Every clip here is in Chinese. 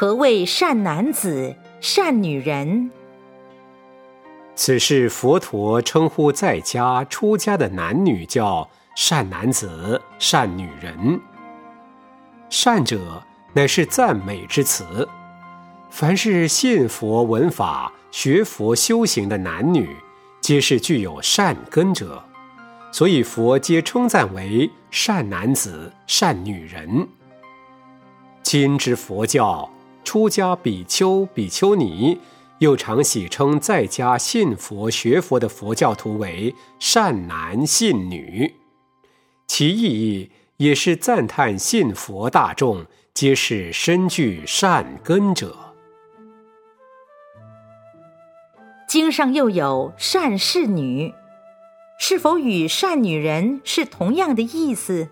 何谓善男子、善女人？此是佛陀称呼在家出家的男女叫善男子、善女人。善者乃是赞美之词。凡是信佛、闻法、学佛、修行的男女，皆是具有善根者，所以佛皆称赞为善男子、善女人。今之佛教。出家比丘、比丘尼又常喜称在家信佛、学佛的佛教徒为善男信女，其意义也是赞叹信佛大众皆是身具善根者。经上又有善侍女，是否与善女人是同样的意思？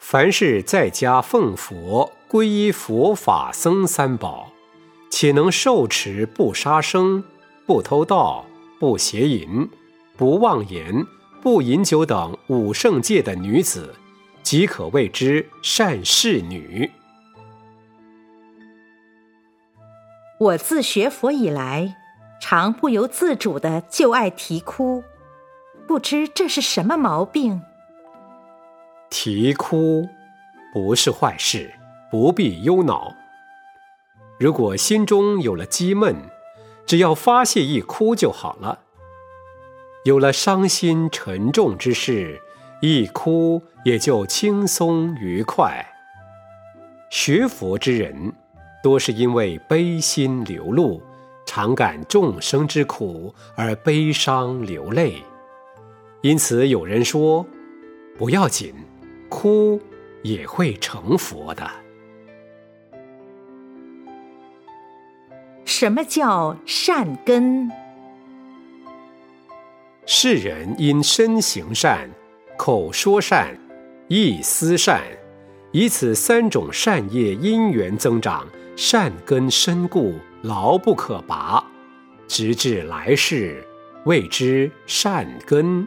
凡是在家奉佛。皈依佛法僧三宝，且能受持不杀生、不偷盗、不邪淫、不妄言、不饮酒等五圣戒的女子，即可谓之善侍女。我自学佛以来，常不由自主的就爱啼哭，不知这是什么毛病？啼哭不是坏事。不必忧恼。如果心中有了积闷，只要发泄一哭就好了。有了伤心沉重之事，一哭也就轻松愉快。学佛之人，多是因为悲心流露，常感众生之苦而悲伤流泪。因此有人说：“不要紧，哭也会成佛的。”什么叫善根？世人因身行善、口说善、意思善，以此三种善业因缘增长，善根深固，牢不可拔，直至来世，谓之善根。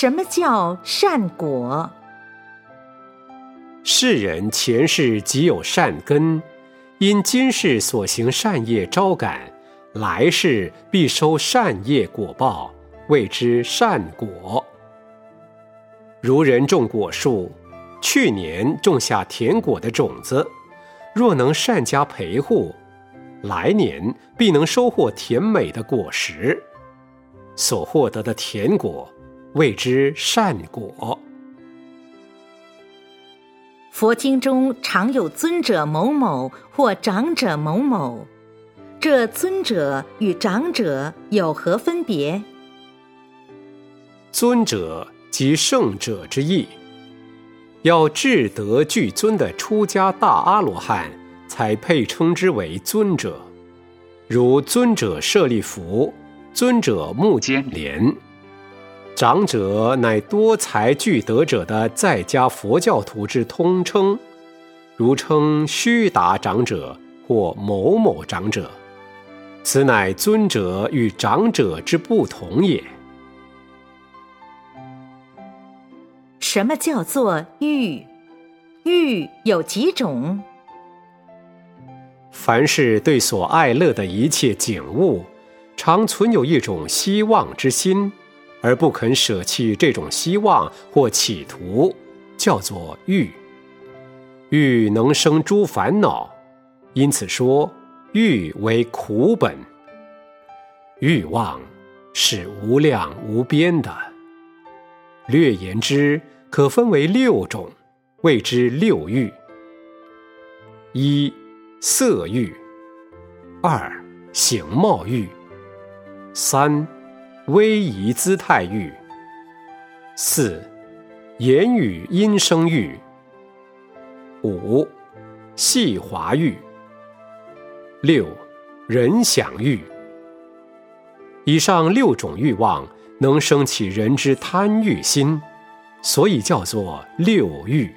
什么叫善果？世人前世即有善根。因今世所行善业招感，来世必收善业果报，谓之善果。如人种果树，去年种下甜果的种子，若能善加陪护，来年必能收获甜美的果实。所获得的甜果，谓之善果。佛经中常有尊者某某或长者某某，这尊者与长者有何分别？尊者即圣者之意，要智德具尊的出家大阿罗汉，才配称之为尊者。如尊者舍利弗、尊者目犍连。长者乃多才具德者的在家佛教徒之通称，如称须达长者或某某长者，此乃尊者与长者之不同也。什么叫做欲？欲有几种？凡是对所爱乐的一切景物，常存有一种希望之心。而不肯舍弃这种希望或企图，叫做欲。欲能生诸烦恼，因此说欲为苦本。欲望是无量无边的。略言之，可分为六种，谓之六欲：一、色欲；二、形貌欲；三。威仪姿态欲，四，言语音声欲，五，细华欲，六，人想欲。以上六种欲望能生起人之贪欲心，所以叫做六欲。